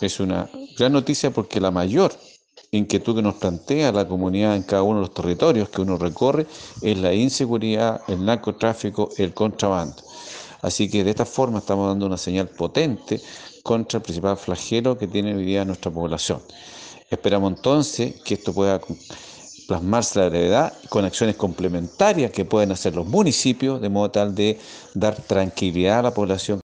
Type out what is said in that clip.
es una gran noticia porque la mayor inquietud que nos plantea la comunidad en cada uno de los territorios que uno recorre es la inseguridad, el narcotráfico, el contrabando. Así que de esta forma estamos dando una señal potente contra el principal flagelo que tiene hoy día nuestra población. Esperamos entonces que esto pueda plasmarse la brevedad con acciones complementarias que pueden hacer los municipios de modo tal de dar tranquilidad a la población